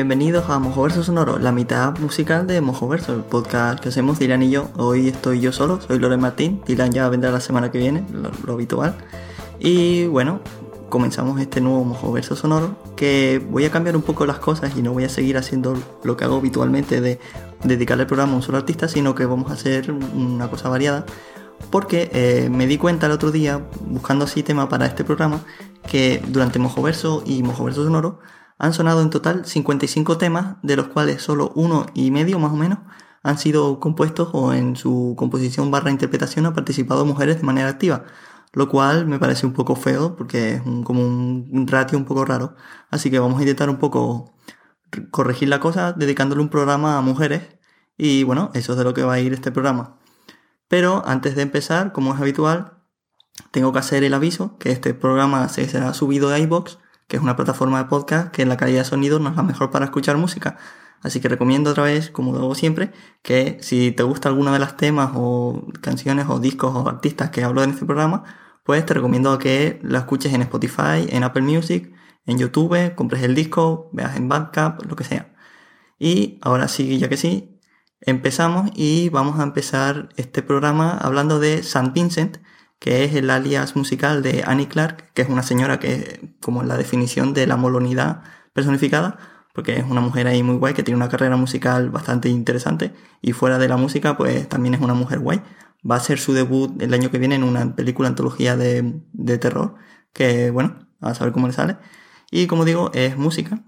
bienvenidos a Mojoverso Sonoro, la mitad musical de Mojoverso, el podcast que hacemos Dylan y yo. Hoy estoy yo solo, soy Loren Martín, Dylan ya vendrá la semana que viene, lo, habitual. Y bueno, comenzamos este nuevo Mojoverso Sonoro que voy a cambiar un poco las cosas y no voy a seguir haciendo lo que hago habitualmente de dedicarle el programa a un solo artista, sino que vamos a hacer una cosa variada porque eh, me di cuenta el otro día, buscando así tema para este programa, que durante Mojoverso y Mojoverso Sonoro han sonado en total 55 temas, de los cuales solo uno y medio más o menos han sido compuestos o en su composición barra interpretación han participado mujeres de manera activa, lo cual me parece un poco feo porque es como un ratio un poco raro. Así que vamos a intentar un poco corregir la cosa dedicándole un programa a mujeres y bueno, eso es de lo que va a ir este programa. Pero antes de empezar, como es habitual, tengo que hacer el aviso que este programa se será subido a iBox, que es una plataforma de podcast que en la calidad de sonido no es la mejor para escuchar música. Así que recomiendo otra vez, como lo hago siempre, que si te gusta alguna de las temas o canciones o discos o artistas que hablo en este programa, pues te recomiendo que la escuches en Spotify, en Apple Music, en YouTube, compres el disco, veas en Bandcamp, lo que sea. Y ahora sí, ya que sí, Empezamos y vamos a empezar este programa hablando de St. Vincent, que es el alias musical de Annie Clark, que es una señora que es como la definición de la molonidad personificada, porque es una mujer ahí muy guay que tiene una carrera musical bastante interesante y fuera de la música pues también es una mujer guay. Va a ser su debut el año que viene en una película antología de, de terror, que bueno, a saber cómo le sale. Y como digo, es música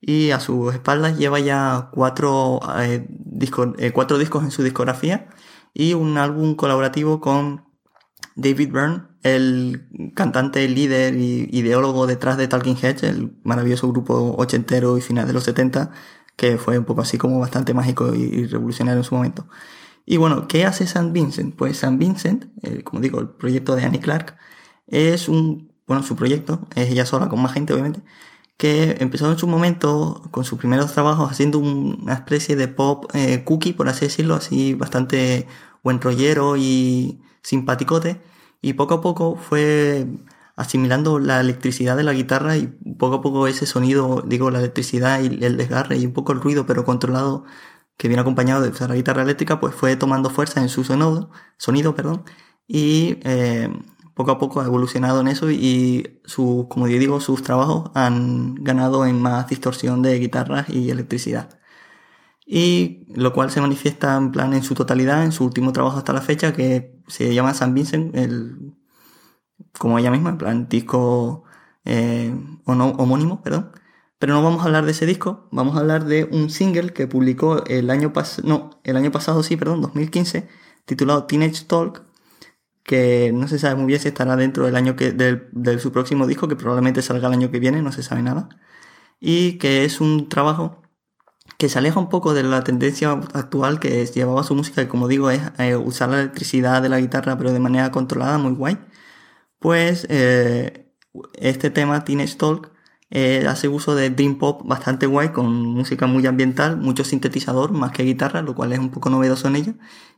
y a sus espaldas lleva ya cuatro, eh, eh, cuatro discos en su discografía y un álbum colaborativo con David Byrne, el cantante, líder y ideólogo detrás de Talking Heads, el maravilloso grupo ochentero y final de los 70, que fue un poco así como bastante mágico y revolucionario en su momento. Y bueno, ¿qué hace St. Vincent? Pues St. Vincent, como digo, el proyecto de Annie Clark, es un, bueno, su proyecto, es ella sola con más gente obviamente, que empezó en su momento con sus primeros trabajos haciendo una especie de pop eh, cookie, por así decirlo, así bastante buen rollero y simpaticote, y poco a poco fue asimilando la electricidad de la guitarra y poco a poco ese sonido, digo, la electricidad y el desgarre y un poco el ruido, pero controlado, que viene acompañado de la guitarra eléctrica, pues fue tomando fuerza en su sonido, sonido perdón, y eh, poco a poco ha evolucionado en eso y su, como yo digo, sus trabajos han ganado en más distorsión de guitarras y electricidad. Y lo cual se manifiesta en plan en su totalidad en su último trabajo hasta la fecha que se llama San Vincent, el, como ella misma, en plan disco eh, homónimo, perdón. Pero no vamos a hablar de ese disco, vamos a hablar de un single que publicó el año pasado, no, el año pasado sí, perdón, 2015, titulado Teenage Talk, que no se sabe muy bien si estará dentro del año que, del, de su próximo disco, que probablemente salga el año que viene, no se sabe nada. Y que es un trabajo que se aleja un poco de la tendencia actual que llevaba su música, que como digo es eh, usar la electricidad de la guitarra pero de manera controlada, muy guay. Pues eh, este tema, Teenage Talk, eh, hace uso de dream pop bastante guay, con música muy ambiental, mucho sintetizador más que guitarra, lo cual es un poco novedoso en ella,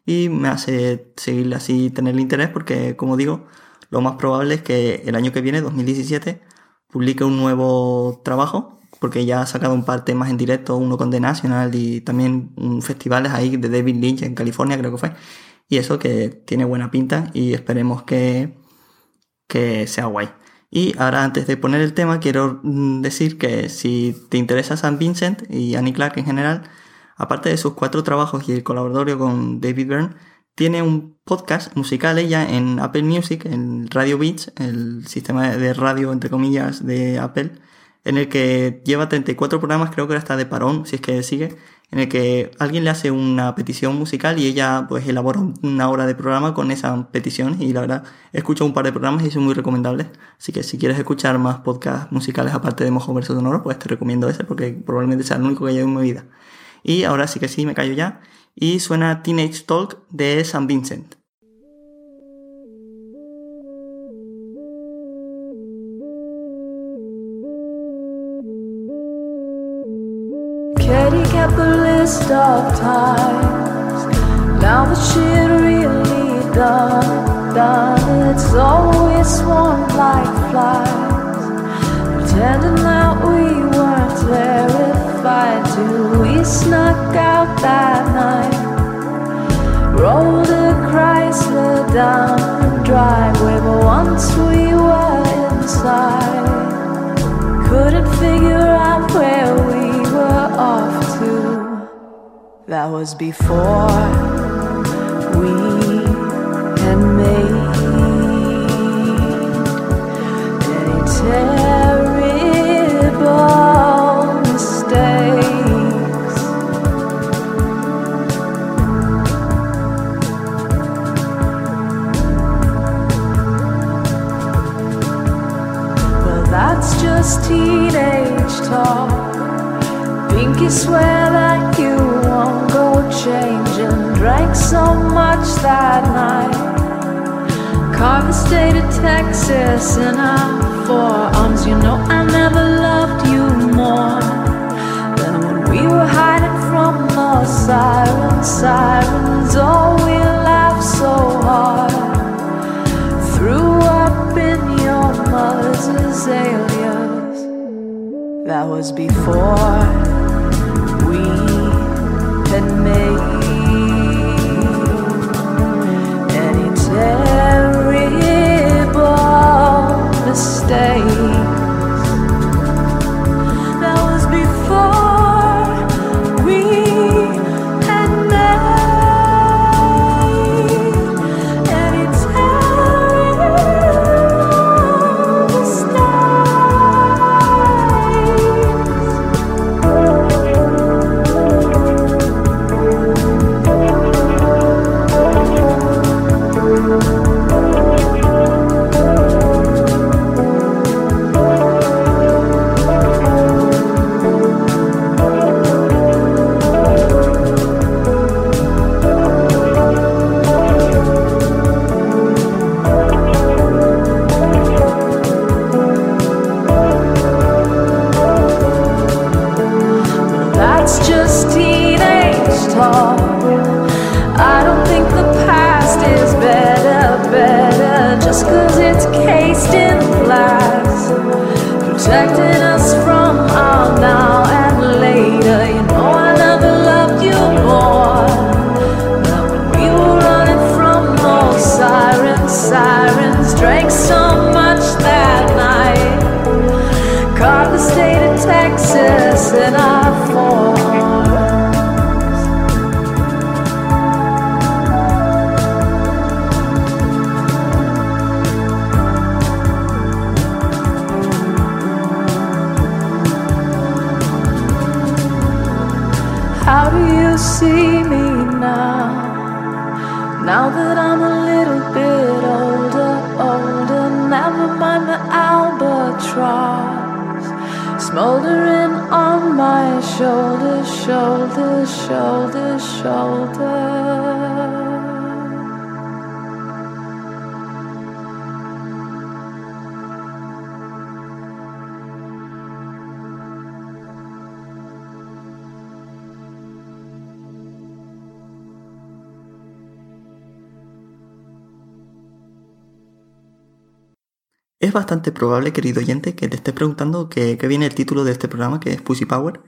y me hace seguir así tener interés porque, como digo, lo más probable es que el año que viene, 2017, publique un nuevo trabajo, porque ya ha sacado un par de temas en directo, uno con The National y también un festivales ahí de David Lynch en California, creo que fue, y eso que tiene buena pinta y esperemos que, que sea guay. Y ahora antes de poner el tema quiero mm, decir que si te interesa San Vincent y Annie Clark en general, aparte de sus cuatro trabajos y el colaboratorio con David Byrne, tiene un podcast musical ella en Apple Music, en Radio Beats, el sistema de radio entre comillas de Apple, en el que lleva 34 programas, creo que ahora está de parón, si es que sigue, en el que alguien le hace una petición musical y ella pues elabora una hora de programa con esa petición y la verdad he escuchado un par de programas y son muy recomendables. Así que si quieres escuchar más podcasts musicales aparte de Mojo Verso Sonoro pues te recomiendo ese porque probablemente sea el único que haya en mi vida. Y ahora sí que sí me callo ya. Y suena Teenage Talk de San Vincent of times. Now that shit really done, done. It's always swarmed like flies, pretending that we weren't terrified do. We snuck out that night, rolled a Chrysler down the driveway, but once we were inside, couldn't figure out where we were off. That was before we had made any Texas in our forearms. You know I never loved you more than when we were hiding from those sirens. Sirens, oh, we laughed so hard. Threw up in your mother's azaleas. That was before we had made Protecting us from our now shoulder, shoulder, shoulder, shoulder. Probable, querido oyente, que te estés preguntando qué viene el título de este programa, que es Pussy Power.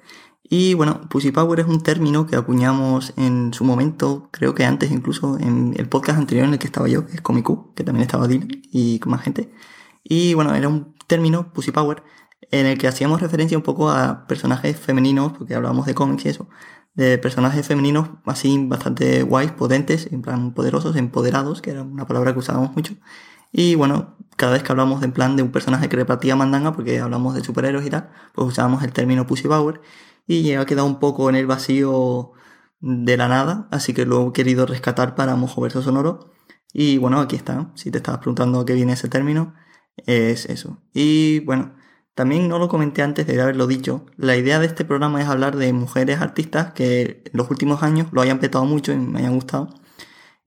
Y bueno, Pussy Power es un término que acuñamos en su momento, creo que antes incluso, en el podcast anterior en el que estaba yo, que es Comicu, que también estaba Dylan y más gente. Y bueno, era un término, Pussy Power, en el que hacíamos referencia un poco a personajes femeninos, porque hablábamos de cómics y eso, de personajes femeninos así bastante guays, potentes, en plan poderosos, empoderados, que era una palabra que usábamos mucho. Y bueno, cada vez que hablamos de, en plan de un personaje que repartía mandanga, porque hablamos de superhéroes y tal, pues usábamos el término Pussy Power y ha quedado un poco en el vacío de la nada, así que lo he querido rescatar para Mojo Verso Sonoro. Y bueno, aquí está. Si te estabas preguntando qué viene ese término, es eso. Y bueno, también no lo comenté antes de haberlo dicho. La idea de este programa es hablar de mujeres artistas que en los últimos años lo hayan petado mucho y me hayan gustado.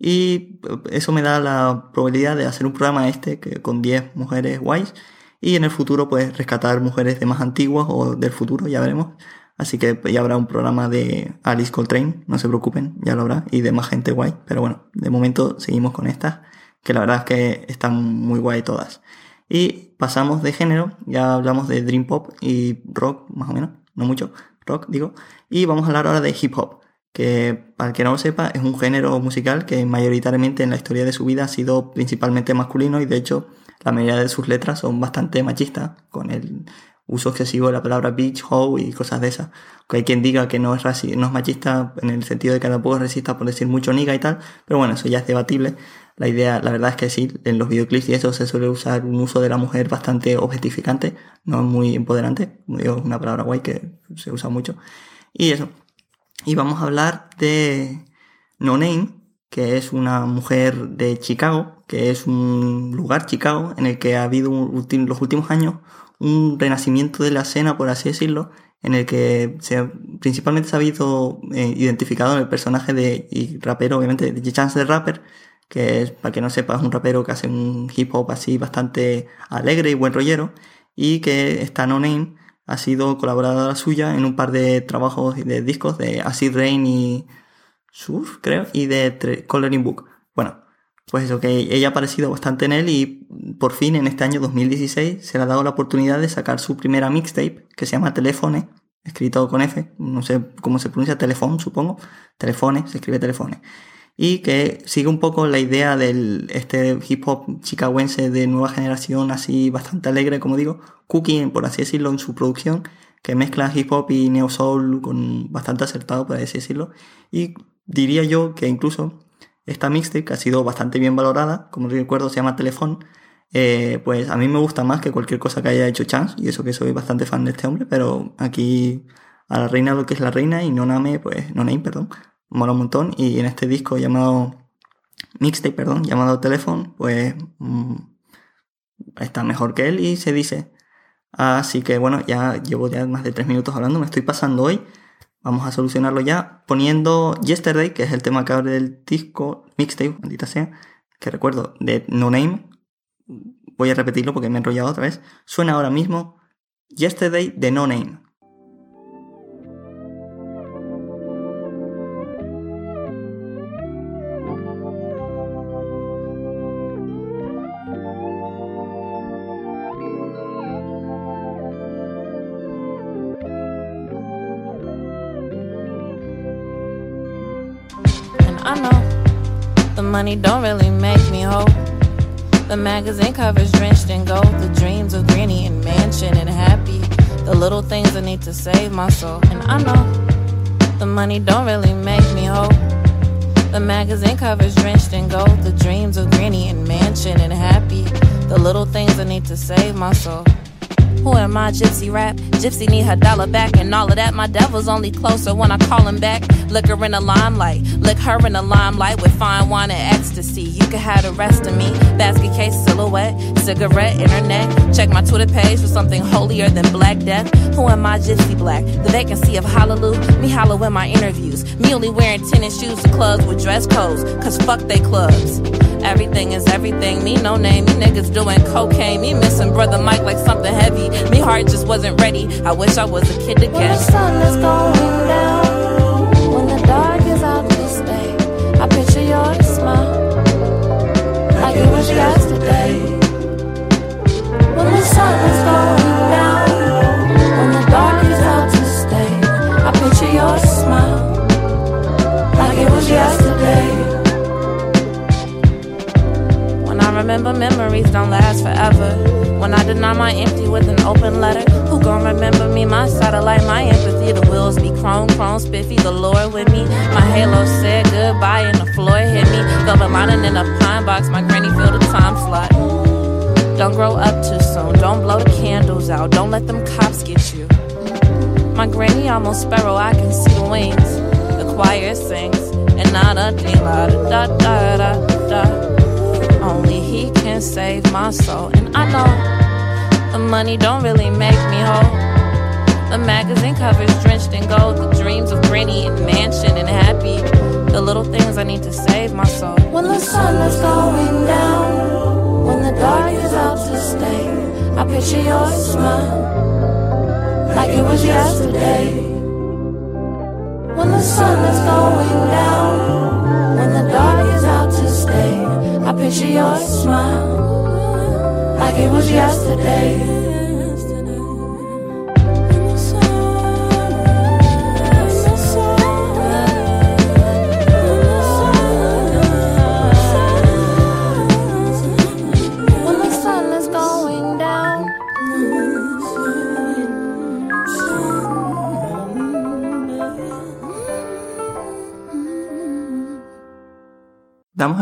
Y eso me da la probabilidad de hacer un programa este que, con 10 mujeres guays. Y en el futuro, pues rescatar mujeres de más antiguas o del futuro, ya veremos. Así que ya habrá un programa de Alice Coltrane, no se preocupen, ya lo habrá. Y de más gente guay. Pero bueno, de momento seguimos con estas, que la verdad es que están muy guay todas. Y pasamos de género, ya hablamos de Dream Pop y rock, más o menos. no mucho, rock digo, y vamos a hablar ahora de hip hop, que para el que no lo sepa es un género musical que mayoritariamente en la historia de su vida ha sido principalmente masculino y de hecho la mayoría de sus letras son bastante machistas, con el uso excesivo de la palabra bitch, hoe y cosas de esas. Que hay quien diga que no es, no es machista en el sentido de que tampoco es racista por decir mucho niga y tal, pero bueno, eso ya es debatible. La idea, la verdad es que sí, en los videoclips y eso se suele usar un uso de la mujer bastante objetificante, no muy empoderante, digo, es una palabra guay que se usa mucho. Y eso. Y vamos a hablar de No Name, que es una mujer de Chicago, que es un lugar, Chicago, en el que ha habido los últimos años un renacimiento de la escena, por así decirlo, en el que se, principalmente se ha visto eh, identificado en el personaje de rapero, obviamente, de Chance the Rapper, que es, para que no sepa, es un rapero que hace un hip hop así bastante alegre y buen rollero, y que está No Name ha sido colaboradora suya en un par de trabajos de discos de Acid Rain y Surf, creo, y de Coloring Book. Bueno, pues eso, que ella ha aparecido bastante en él y por fin en este año 2016 se le ha dado la oportunidad de sacar su primera mixtape que se llama Telefone, escrito con F, no sé cómo se pronuncia, Telefone supongo, Telefone, se escribe Telefone. Y que sigue un poco la idea del este hip hop chicaguense de nueva generación, así bastante alegre, como digo, Cookie, por así decirlo, en su producción, que mezcla hip hop y neo soul con bastante acertado, por así decirlo. Y diría yo que incluso esta mixtape, que ha sido bastante bien valorada, como recuerdo se llama Telefón, eh, pues a mí me gusta más que cualquier cosa que haya hecho Chance, y eso que soy bastante fan de este hombre, pero aquí a la reina lo que es la reina y no name, pues, no name, perdón, mola un montón, y en este disco llamado mixtape, perdón, llamado Telefón, pues mm, está mejor que él y se dice. Así que bueno, ya llevo ya más de tres minutos hablando, me estoy pasando hoy. Vamos a solucionarlo ya poniendo Yesterday, que es el tema que abre el disco, mixtape, maldita sea, que recuerdo, de No Name. Voy a repetirlo porque me he enrollado otra vez. Suena ahora mismo Yesterday de No Name. Money don't really make me whole. The magazine covers drenched in gold. The dreams of granny and mansion and happy. The little things I need to save my soul. And I know the money don't really make me whole. The magazine covers drenched in gold. The dreams of granny and mansion and happy. The little things I need to save my soul. Who am I, Gypsy rap? Gypsy need her dollar back and all of that. My devil's only closer when I call him back. Lick her in the limelight, lick her in the limelight with fine wine and ecstasy. You can have the rest of me. Basket case, silhouette, cigarette, internet. Check my Twitter page for something holier than Black Death. Who am I, Gypsy Black? The vacancy of Hallelujah. Me hollow in my interviews. Me only wearing tennis shoes to clubs with dress codes. Cause fuck they clubs. Everything is everything. Me no name. Me niggas doing cocaine. Me missing brother Mike like something heavy. Me heart just wasn't ready. I wish I was a kid again. When the sun is going down,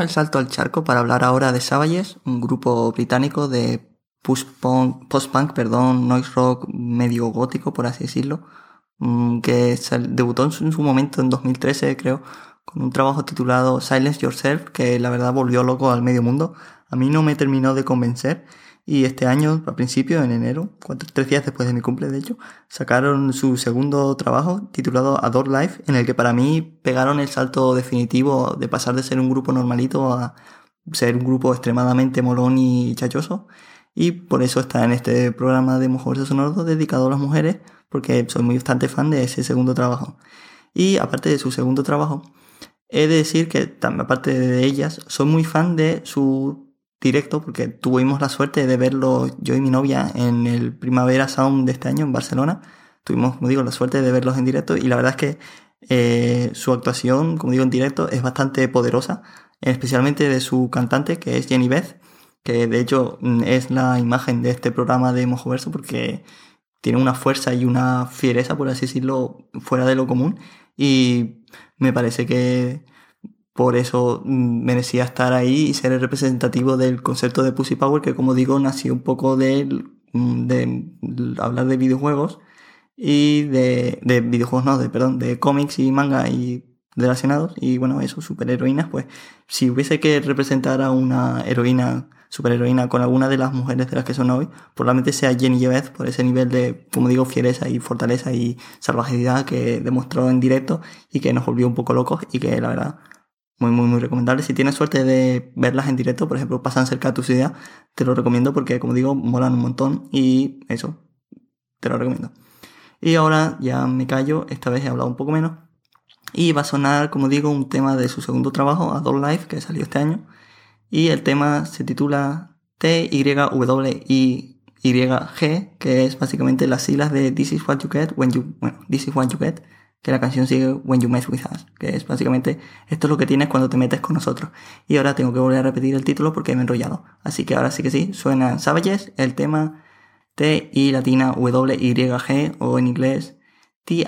salto al charco para hablar ahora de Savages, un grupo británico de post-punk, perdón, noise rock medio gótico, por así decirlo, mm, que debutó en su momento en 2013, creo, con un trabajo titulado Silence Yourself, que la verdad volvió loco al medio mundo. A mí no me terminó de convencer. Y este año, a principio, en enero, tres días después de mi cumple, de hecho, sacaron su segundo trabajo titulado Adore Life, en el que para mí pegaron el salto definitivo de pasar de ser un grupo normalito a ser un grupo extremadamente molón y chachoso. Y por eso está en este programa de Mujeres Sonoros dedicado a las mujeres, porque soy muy bastante fan de ese segundo trabajo. Y aparte de su segundo trabajo, he de decir que, aparte de ellas, soy muy fan de su directo porque tuvimos la suerte de verlo yo y mi novia en el Primavera Sound de este año en Barcelona. Tuvimos, como digo, la suerte de verlos en directo y la verdad es que eh, su actuación, como digo, en directo es bastante poderosa, especialmente de su cantante que es Jenny Beth, que de hecho mm, es la imagen de este programa de Mojoverso porque tiene una fuerza y una fiereza, por así decirlo, fuera de lo común y me parece que por eso mm, merecía estar ahí y ser el representativo del concepto de Pussy Power, que como digo, nació un poco de, mm, de hablar de videojuegos y de, de videojuegos, no, de, perdón, de cómics y manga y relacionados. Y bueno, eso, superheroínas, pues si hubiese que representar a una heroína, superheroína con alguna de las mujeres de las que son hoy, probablemente sea Jenny Jebez por ese nivel de, como digo, fiereza y fortaleza y salvajedad que demostró en directo y que nos volvió un poco locos y que la verdad muy, muy, muy recomendable. Si tienes suerte de verlas en directo, por ejemplo, pasan cerca de tu ciudad, te lo recomiendo porque, como digo, molan un montón y eso, te lo recomiendo. Y ahora ya me callo, esta vez he hablado un poco menos. Y va a sonar, como digo, un tema de su segundo trabajo, Adult Life, que salió este año. Y el tema se titula T-Y-W-I-Y-G, que es básicamente las siglas de This is what you get when you, bueno, This is what you get que la canción sigue When You Mess With Us, que es básicamente esto es lo que tienes cuando te metes con nosotros. Y ahora tengo que volver a repetir el título porque me he enrollado. Así que ahora sí que sí, suena Savages, el tema T I latina W Y G o en inglés T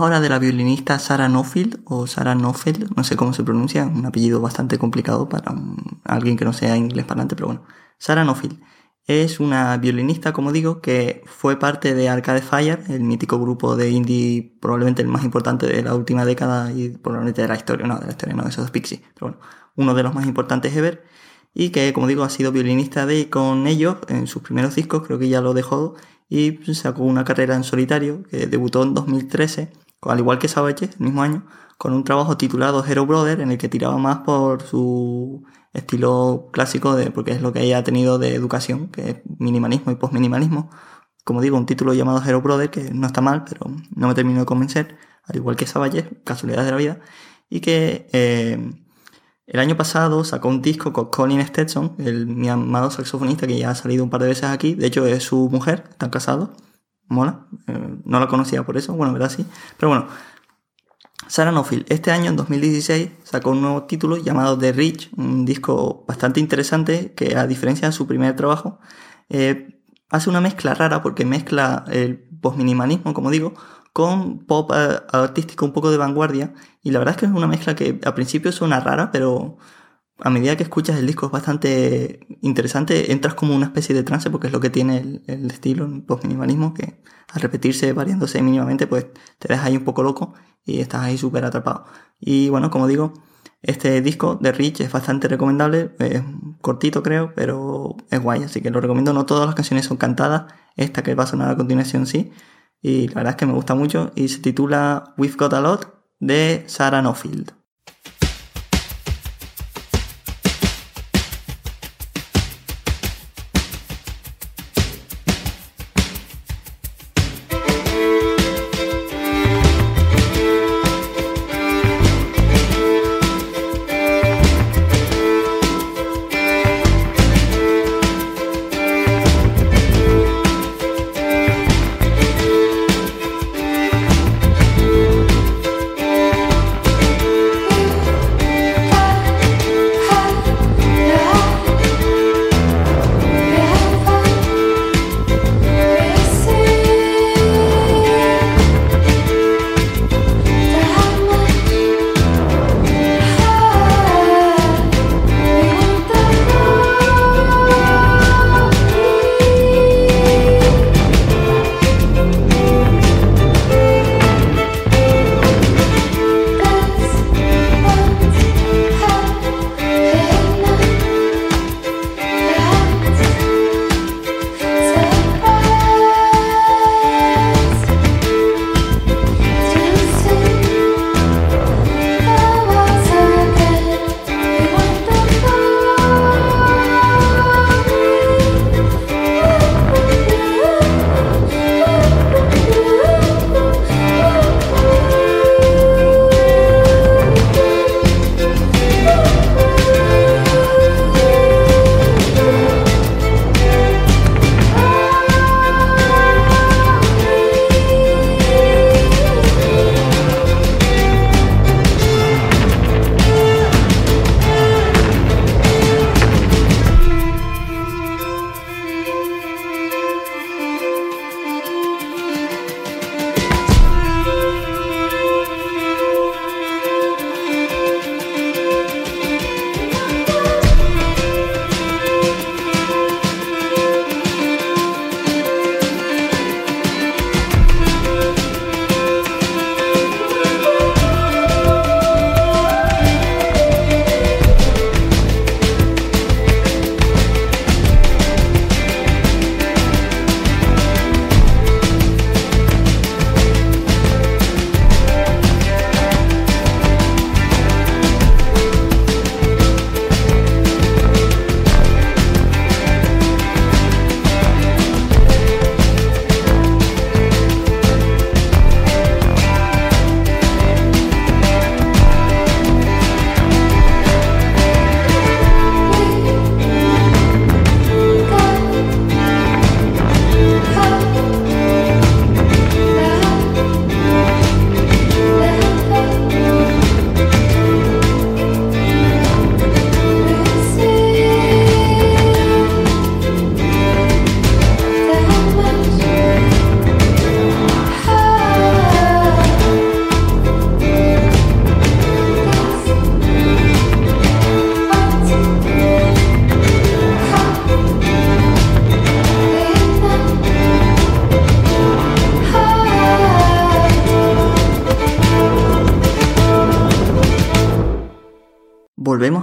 Ahora de la violinista Sarah Nofield o Sarah Nofeld, no sé cómo se pronuncia, un apellido bastante complicado para alguien que no sea inglés parlante, pero bueno. Sarah Nofield es una violinista, como digo, que fue parte de Arcade Fire, el mítico grupo de indie, probablemente el más importante de la última década y probablemente de la historia, no, de la historia no, eso es Pixie, pero bueno, uno de los más importantes ever, y que, como digo, ha sido violinista de con ellos en sus primeros discos, creo que ya lo dejó, y sacó una carrera en solitario que debutó en 2013, al igual que Savage, el mismo año, con un trabajo titulado Hero Brother, en el que tiraba más por su estilo clásico, de, porque es lo que ella ha tenido de educación, que es minimalismo y postminimalismo. Como digo, un título llamado Hero Brother, que no está mal, pero no me terminó de convencer, al igual que Savage, casualidades de la vida, y que eh, el año pasado sacó un disco con Colin Stetson, el, mi amado saxofonista que ya ha salido un par de veces aquí. De hecho, es su mujer, están casados. Mola. Eh, no la conocía por eso, bueno, verdad sí. Pero bueno, Sarah Nofield, este año, en 2016, sacó un nuevo título llamado The Rich, un disco bastante interesante que, a diferencia de su primer trabajo, eh, hace una mezcla rara porque mezcla el postminimalismo, como digo, con pop eh, artístico un poco de vanguardia. Y la verdad es que es una mezcla que al principio suena rara, pero a medida que escuchas el disco es bastante interesante. Entras como una especie de trance porque es lo que tiene el, estilo, el post-minimalismo, que al repetirse, variándose mínimamente, pues te deja ahí un poco loco y estás ahí súper atrapado. Y bueno, como digo, este disco de Rich es bastante recomendable, es cortito creo, pero es guay, así que lo recomiendo. No todas las canciones son cantadas, esta que va a sonar a continuación sí, y la verdad es que me gusta mucho y se titula We've Got a Lot de Sarah Nofield.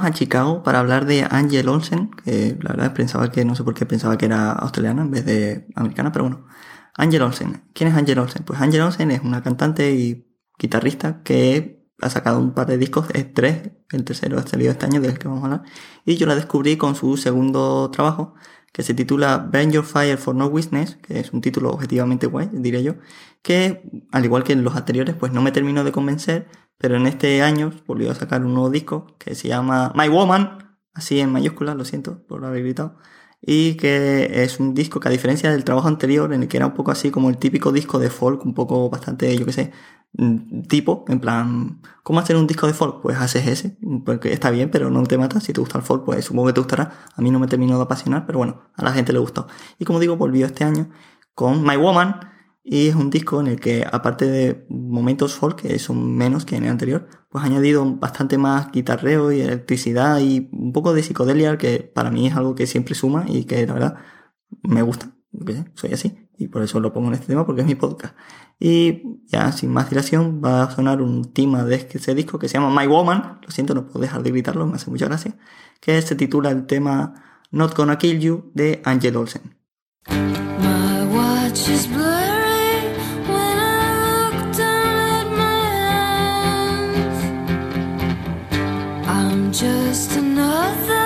A Chicago para hablar de Angel Olsen, que la verdad pensaba que, no sé por qué pensaba que era australiana en vez de americana, pero bueno. Angel Olsen. ¿Quién es Angel Olsen? Pues Angel Olsen es una cantante y guitarrista que ha sacado un par de discos, es tres, el tercero ha salido este año del que vamos a hablar, y yo la descubrí con su segundo trabajo, que se titula Burn Your Fire for No Witness, que es un título objetivamente guay, diré yo, que al igual que en los anteriores, pues no me terminó de convencer, pero en este año volvió a sacar un nuevo disco que se llama My Woman, así en mayúsculas, lo siento por haber gritado, y que es un disco que a diferencia del trabajo anterior, en el que era un poco así como el típico disco de folk, un poco bastante, yo qué sé, mm, tipo, en plan, ¿cómo hacer un disco de folk? Pues haces ese, porque está bien, pero no te mata. Si te gusta el folk, pues supongo que te gustará. A mí no me terminó de apasionar, pero bueno, a la gente le gustó. Y como digo, volvió este año con My Woman, y es un disco en el que, aparte de momentos folk, que son menos que en el anterior, pues ha añadido bastante más guitarreo y electricidad y un poco de psicodelia, que para mí es algo que siempre suma y que la verdad me gusta. Soy así y por eso lo pongo en este tema porque es mi podcast. Y ya sin más dilación va a sonar un tema de ese disco que se llama My Woman. Lo siento, no puedo dejar de gritarlo, me hace mucha gracia. Que se titula el tema Not Gonna Kill You de Angel Olsen. My watch is blurry just another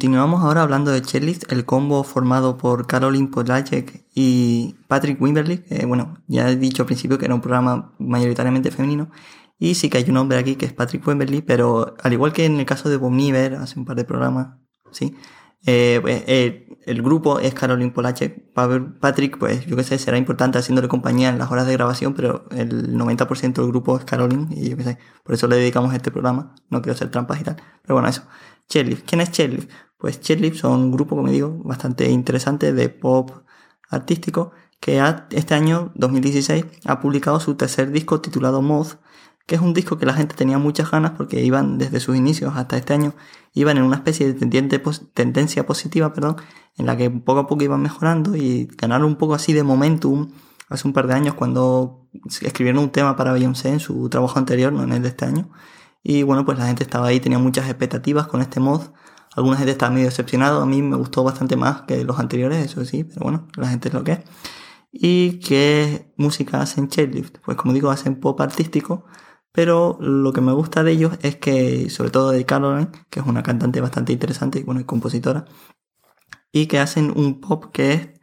Continuamos ahora hablando de Chelist, el combo formado por Caroline Polacek y Patrick Wimberly, bueno, ya he dicho al principio que era un programa mayoritariamente femenino, y sí que hay un hombre aquí que es Patrick Wimberly, pero al igual que en el caso de Bob Niver, hace un par de programas, sí, eh, pues, eh, el grupo es Caroline Polacek. Patrick, pues yo qué sé, será importante haciéndole compañía en las horas de grabación, pero el 90% del grupo es Caroline y yo qué sé, por eso le dedicamos este programa. No quiero hacer trampas y tal. Pero bueno, eso. Chairlift. ¿Quién es Chairlift? Pues Chairlift son un grupo, como digo, bastante interesante de pop artístico que este año, 2016, ha publicado su tercer disco titulado Moth, que es un disco que la gente tenía muchas ganas porque iban desde sus inicios hasta este año, iban en una especie de tendencia positiva, perdón, en la que poco a poco iban mejorando y ganaron un poco así de momentum hace un par de años cuando escribieron un tema para Beyoncé en su trabajo anterior, no en el de este año. Y bueno, pues la gente estaba ahí, tenía muchas expectativas con este mod. Alguna gente estaba medio decepcionado, a mí me gustó bastante más que los anteriores, eso sí, pero bueno, la gente es lo que es. ¿Y qué música hacen Chairlift? Pues como digo, hacen pop artístico, pero lo que me gusta de ellos es que, sobre todo de Caroline, que es una cantante bastante interesante y bueno, y compositora, y que hacen un pop que es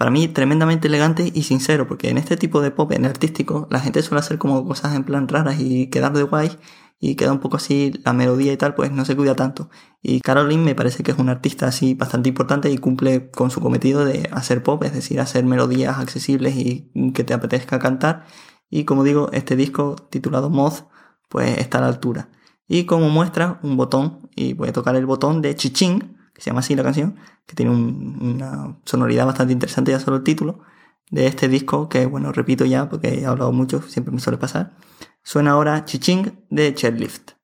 para mí tremendamente elegante y sincero, porque en este tipo de pop, en artístico, la gente suele hacer como cosas en plan raras y quedar de guay y queda un poco así la melodía y tal, pues no se cuida tanto. Y Caroline me parece que es una artista así bastante importante y cumple con su cometido de hacer pop, es decir, hacer melodías accesibles y que te apetezca cantar y como digo, este disco titulado Moth, pues está a la altura. Y como muestra, un botón, y voy a tocar el botón de Chiching, se llama así la canción, que tiene una sonoridad bastante interesante, ya solo el título, de este disco, que bueno, repito ya, porque he hablado mucho, siempre me suele pasar. Suena ahora Chiching de Chairlift.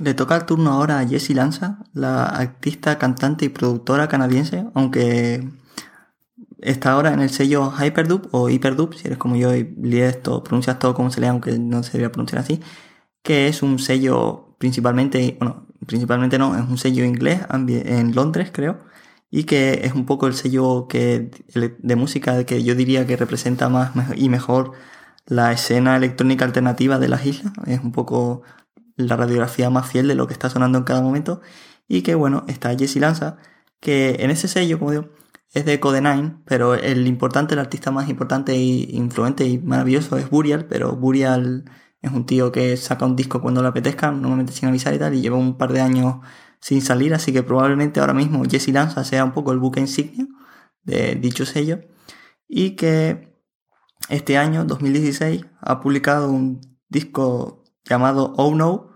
Le toca el turno ahora a Jessie Lanza, la artista, cantante y productora canadiense, aunque está ahora en el sello Hyperdub o Hyperdub, si eres como yo y lees esto, pronuncias todo como se lee, aunque no se debería pronunciar así, que es un sello principalmente, bueno, principalmente no, es un sello inglés en Londres, creo, y que es un poco el sello que de música que yo diría que representa más y mejor la escena electrónica alternativa de las islas, es un poco la radiografía más fiel de lo que está sonando en cada momento, y que bueno, está Jessie Lanza, que en ese sello, como digo, es de Code Nine, pero el importante, el artista más importante e influente y maravilloso es Burial, pero Burial es un tío que saca un disco cuando le apetezca, normalmente sin avisar y tal, y lleva un par de años sin salir, así que probablemente ahora mismo Jesse Lanza sea un poco el buque insignia de dicho sello, y que este año, 2016, ha publicado un disco llamado Oh No,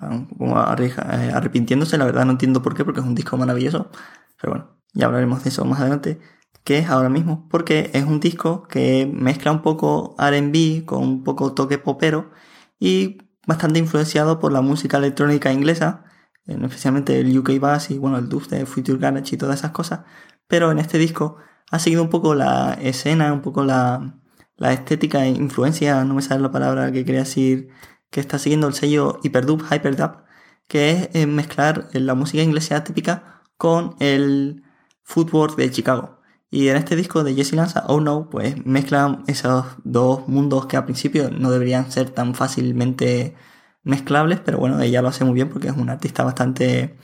arri- eh, arrepintiéndose, la verdad no entiendo por qué, porque es un disco maravilloso, pero bueno, ya hablaremos de eso más adelante, que es ahora mismo, porque es un disco que mezcla un poco RB con un poco toque popero y bastante influenciado por la música electrónica inglesa, en- especialmente el UK Bass y bueno, el dub de Future Garage y todas esas cosas, pero en este disco ha seguido un poco la escena, un poco la, la estética e influencia, no me sale la palabra que quería decir, que está siguiendo el sello Hyperdub, Hyperdub, que es eh, mezclar la música inglesa típica con el footwork de Chicago. Y en este disco de Jesse Lanza, Oh No, pues mezclan esos dos mundos que al principio no deberían ser tan fácilmente mezclables, pero bueno, ella lo hace muy bien porque es una artista bastante,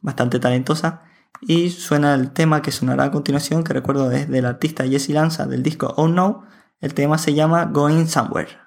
bastante talentosa. Y suena el tema que sonará a continuación, que recuerdo es del artista Jesse Lanza del disco Oh No. El tema se llama Going Somewhere.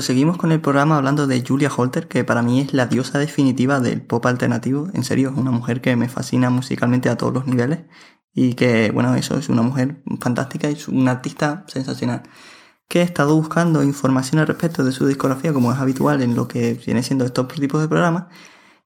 Proseguimos con el programa hablando de Julia Holter, que para mí es la diosa definitiva del pop alternativo. En serio, es una mujer que me fascina musicalmente a todos los niveles y que, bueno, eso es una mujer fantástica y es una artista sensacional. Que he estado buscando información al respecto de su discografía, como es habitual en lo que viene siendo estos tipos de programas,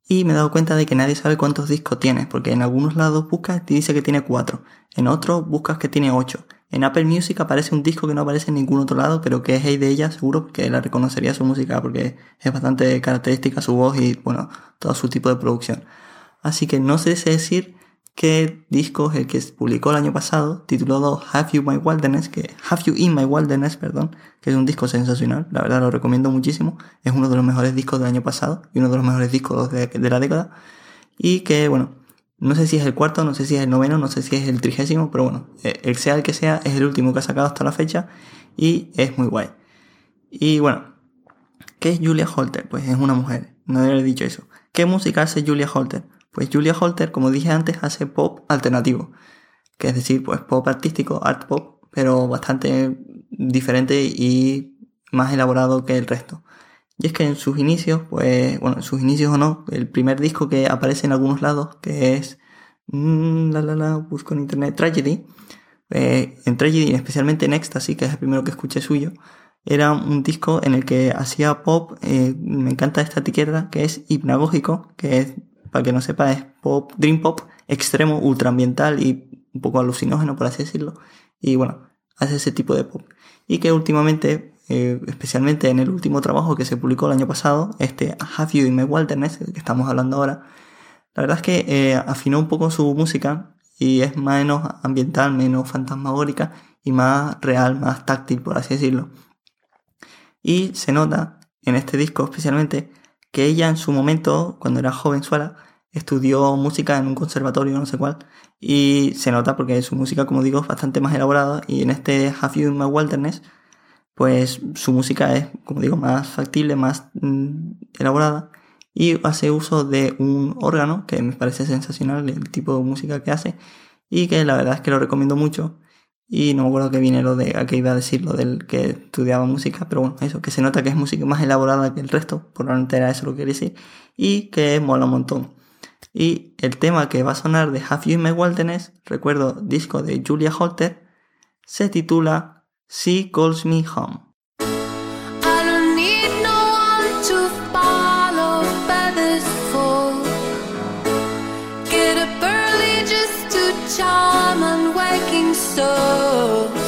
y me he dado cuenta de que nadie sabe cuántos discos tiene, porque en algunos lados buscas y dice que tiene cuatro, en otros buscas que tiene ocho. En Apple Music aparece un disco que no aparece en ningún otro lado, pero que es de ella, seguro que la reconocería su música, porque es bastante característica su voz y, bueno, todo su tipo de producción. Así que no sé si decir qué disco es el que publicó el año pasado, titulado Have You My Wilderness, que Have You In My Wilderness, perdón, que es un disco sensacional, la verdad lo recomiendo muchísimo, es uno de los mejores discos del año pasado y uno de los mejores discos de, la década, y que bueno, no sé si es el cuarto, no sé si es el noveno, no sé si es el trigésimo, pero bueno, eh, el sea el que sea, es el último que ha sacado hasta la fecha y es muy guay. Y bueno, ¿qué es Julia Holter? Pues es una mujer, no he dicho eso. ¿Qué música hace Julia Holter? Pues Julia Holter, como dije antes, hace pop alternativo, que es decir, pues pop artístico, art pop, pero bastante diferente y más elaborado que el resto. Y es que en sus inicios, pues, bueno, en sus inicios o no, el primer disco que aparece en algunos lados, que es, mm, la la la, busco en internet, Tragedy, eh, en Tragedy, especialmente en Ecstasy, que es el primero que escuché suyo, era un disco en el que hacía pop, eh, me encanta esta etiqueta, que es hipnagógico, que es para que no sepa, es pop, dream pop extremo, ultraambiental y un poco alucinógeno, por así decirlo. Y bueno, hace ese tipo de pop. Y que últimamente, eh, especialmente en el último trabajo que se publicó el año pasado, este Have You in My Wilderness, que estamos hablando ahora, la verdad es que eh, afinó un poco su música y es menos ambiental, menos fantasmagórica y más real, más táctil, por así decirlo. Y se nota en este disco especialmente que ella en su momento, cuando era joven suela, estudió música en un conservatorio, no sé cuál, y se nota porque su música, como digo, es bastante más elaborada, y en este Have You in My Wilderness, pues su música es, como digo, más factible, más mm, elaborada, y hace uso de un órgano que me parece sensacional, el tipo de música que hace, y que la verdad es que lo recomiendo mucho, y no me acuerdo que viene lo de, a qué iba a decir lo del que estudiaba música, pero bueno, eso, que se nota que es música más elaborada que el resto, por lo era eso lo que quiere decir, y que mola un montón. Y el tema que va a sonar de Have You My Wilderness, recuerdo disco de Julia Holter, se titula She Calls Me Home. so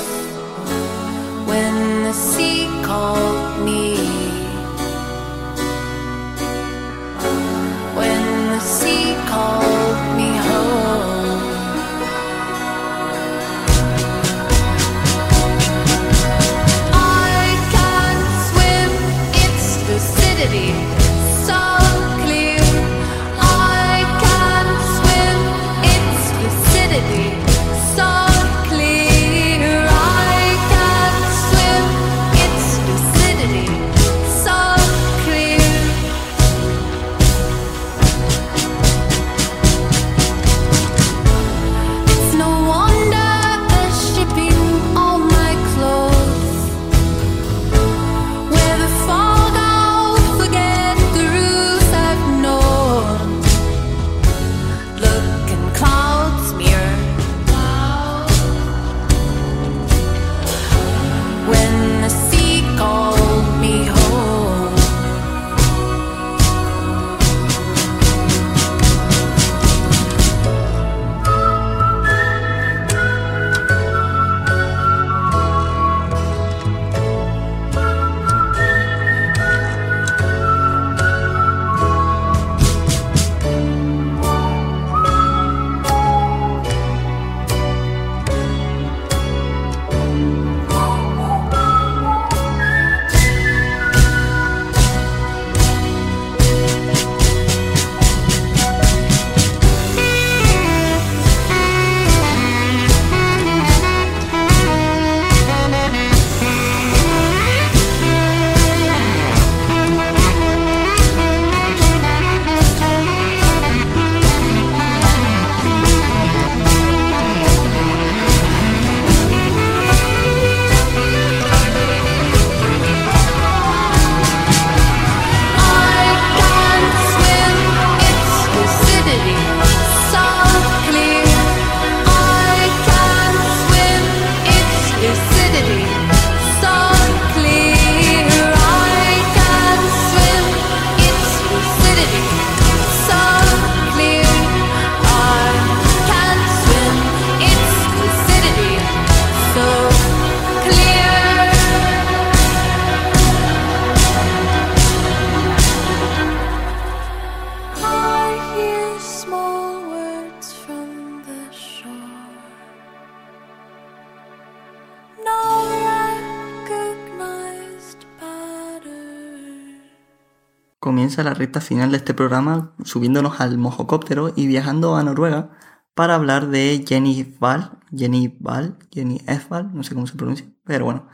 comienza la recta final de este programa subiéndonos al mojocóptero y viajando a Noruega para hablar de Jenny Val, Jenny Val, Jenny Val, no sé cómo se pronuncia, pero bueno,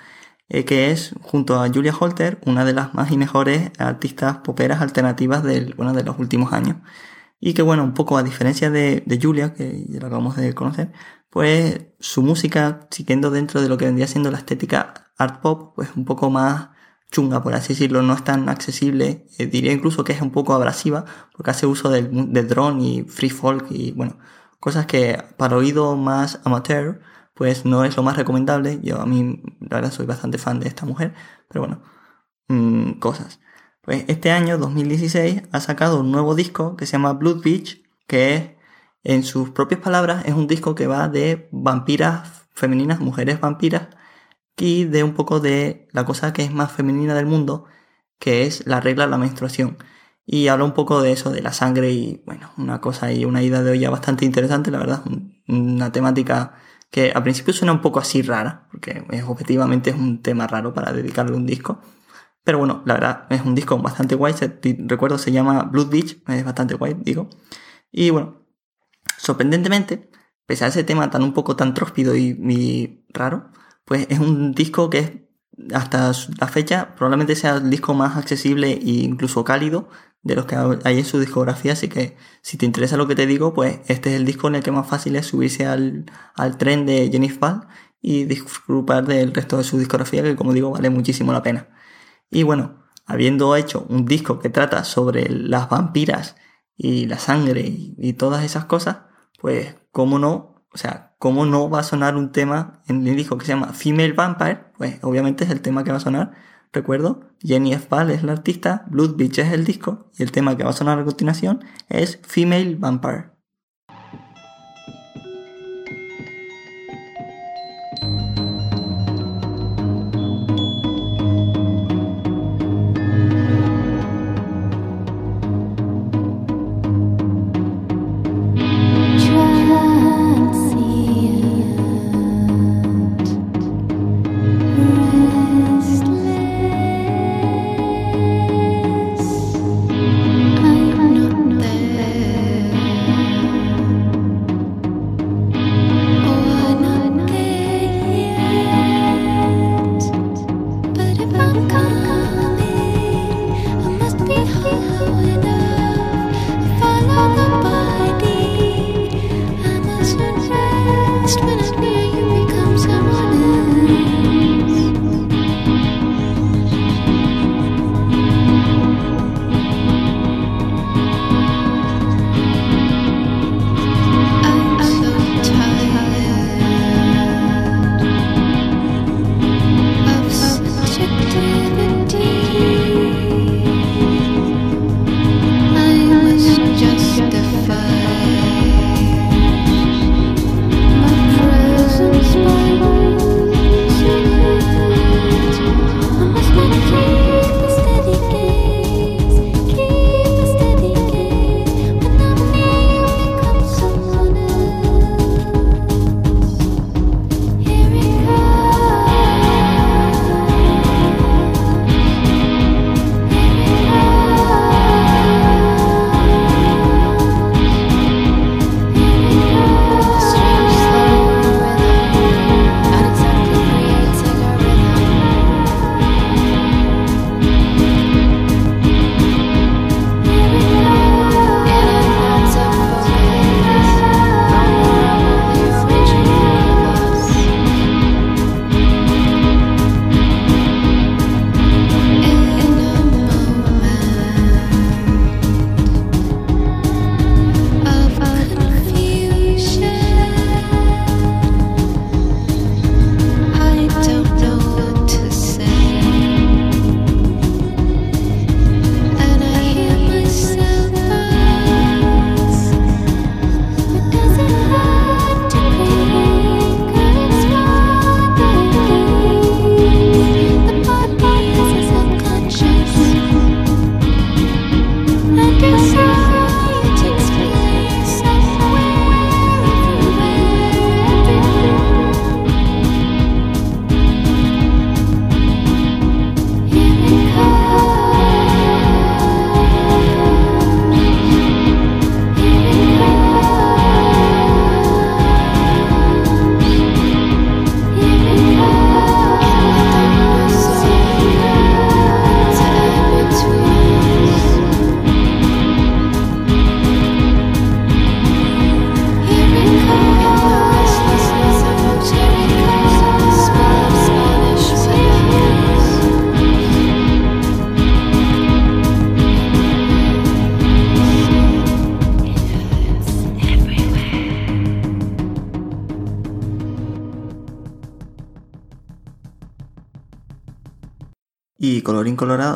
eh, que es junto a Julia Holter una de las más y mejores artistas poperas alternativas del, bueno, de los últimos años. Y que bueno, un poco a diferencia de, de Julia, que ya la acabamos de conocer, pues su música, siguiendo dentro de lo que vendría siendo la estética art pop, pues un poco más chunga, por así decirlo, no es tan accesible, eh, diría incluso que es un poco abrasiva, porque hace uso del, del drone y free folk y bueno, cosas que para oído más amateur, pues no es lo más recomendable. Yo a mí, la verdad, soy bastante fan de esta mujer, pero bueno, mmm, cosas. Pues este año, 2016, ha sacado un nuevo disco que se llama Blood Beach, que es, en sus propias palabras, es un disco que va de vampiras femeninas, mujeres vampiras, y de un poco de la cosa que es más femenina del mundo, que es la regla de la menstruación. Y habla un poco de eso, de la sangre y, bueno, una cosa y una ida de olla bastante interesante, la verdad. Una temática que al principio suena un poco así rara, porque es, objetivamente es un tema raro para dedicarle un disco. Pero bueno, la verdad es un disco bastante guay. recuerdo se llama Blood Beach, es bastante guay, digo. Y bueno, sorprendentemente, pese a ese tema tan un poco tan tróspido y, raro, pues es un disco que es hasta la fecha probablemente sea el disco más accesible e incluso cálido de los que hay en su discografía, así que si te interesa lo que te digo, pues este es el disco en el que más fácil es subirse al, al tren de Jennifer Ball y disfrutar del resto de su discografía, que como digo, vale muchísimo la pena. Y bueno, habiendo hecho un disco que trata sobre las vampiras y la sangre y, todas esas cosas, pues cómo no, o sea, cómo no va a sonar un tema en el disco que se llama Female Vampire, pues obviamente es el tema que va a sonar Recuerdo, Jenny F. Ball es la artista, Blood Beach es el disco y el tema que va a sonar a continuación es Female Vampire.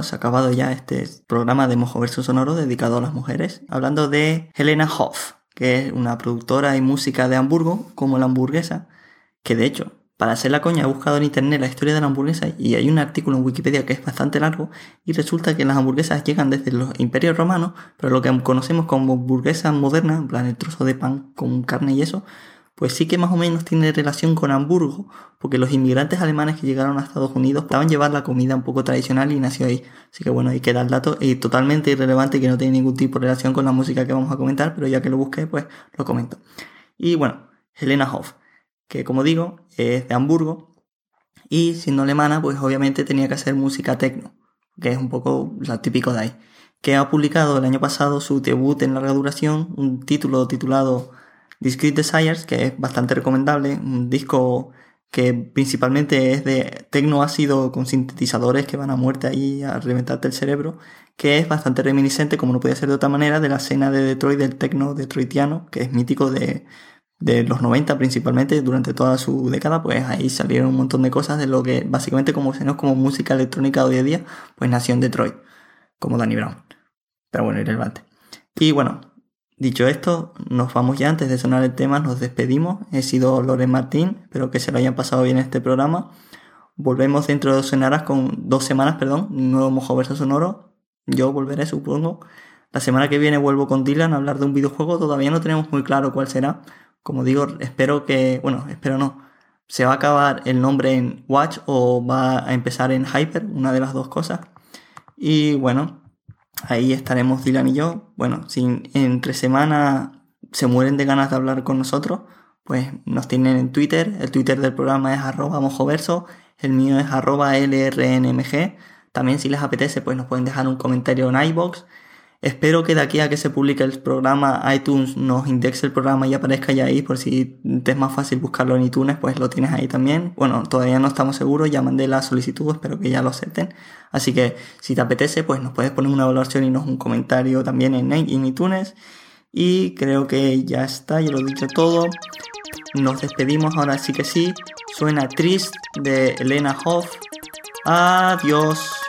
Se ha acabado ya este programa de Mojoverso Sonoro dedicado a las mujeres, hablando de Helena Hoff, que es una productora y música de Hamburgo, como la hamburguesa, que de hecho, para hacer la coña he buscado en internet la historia de la hamburguesa y hay un artículo en Wikipedia que es bastante largo y resulta que las hamburguesas llegan desde los imperios romanos, pero lo que conocemos como hamburguesa moderna, en plan el trozo de pan con carne y eso, pues sí que más o menos tiene relación con Hamburgo, porque los inmigrantes alemanes que llegaron a Estados Unidos estaban llevar la comida un poco tradicional y nació ahí. Así que bueno, ahí queda el dato totalmente irrelevante que no tiene ningún tipo de relación con la música que vamos a comentar, pero ya que lo busqué, pues lo comento. Y bueno, Helena Hoff, que como digo, es de Hamburgo y siendo alemana, pues obviamente tenía que hacer música techno, que es un poco lo típico de ahí. Que ha publicado el año pasado su debut en larga duración, un título titulado Discrete Desires, que es bastante recomendable, un disco que principalmente es de tecno ácido con sintetizadores que van a muerte ahí a reventarte el cerebro, que es bastante reminiscente, como no podía ser de otra manera, de la escena de Detroit del tecno detroitiano, que es mítico de, de los 90 principalmente, durante toda su década, pues ahí salieron un montón de cosas de lo que básicamente como como música electrónica hoy en día, pues nació en Detroit, como Danny Brown. Pero bueno, irrelevante. Y bueno, Dicho esto, nos vamos ya. Antes de sonar el tema, nos despedimos. He sido Loren Martín. Espero que se lo hayan pasado bien este programa. Volvemos dentro de dos semanas con dos semanas, perdón, un nuevo mojoverso sonoro. Yo volveré, supongo. La semana que viene vuelvo con Dylan a hablar de un videojuego. Todavía no tenemos muy claro cuál será. Como digo, espero que, bueno, espero no. Se va a acabar el nombre en Watch o va a empezar en Hyper, una de las dos cosas. Y bueno, Ahí estaremos Dylan y yo. Bueno, si entre semana se mueren de ganas de hablar con nosotros, pues nos tienen en Twitter. El Twitter del programa es arroba mojoverso. El mío es arroba lrnmg. También si les apetece, pues nos pueden dejar un comentario en iBox. Espero que de aquí a que se publique el programa iTunes nos indexe el programa y aparezca ya ahí, por si te es más fácil buscarlo en iTunes, pues lo tienes ahí también. Bueno, todavía no estamos seguros, ya mandé la solicitud, espero que ya lo acepten. Así que si te apetece, pues nos puedes poner una evaluación y nos un comentario también en, iTunes. Y creo que ya está, ya lo he dicho todo. Nos despedimos ahora sí que sí. Suena triste de Elena Hoff. Adiós.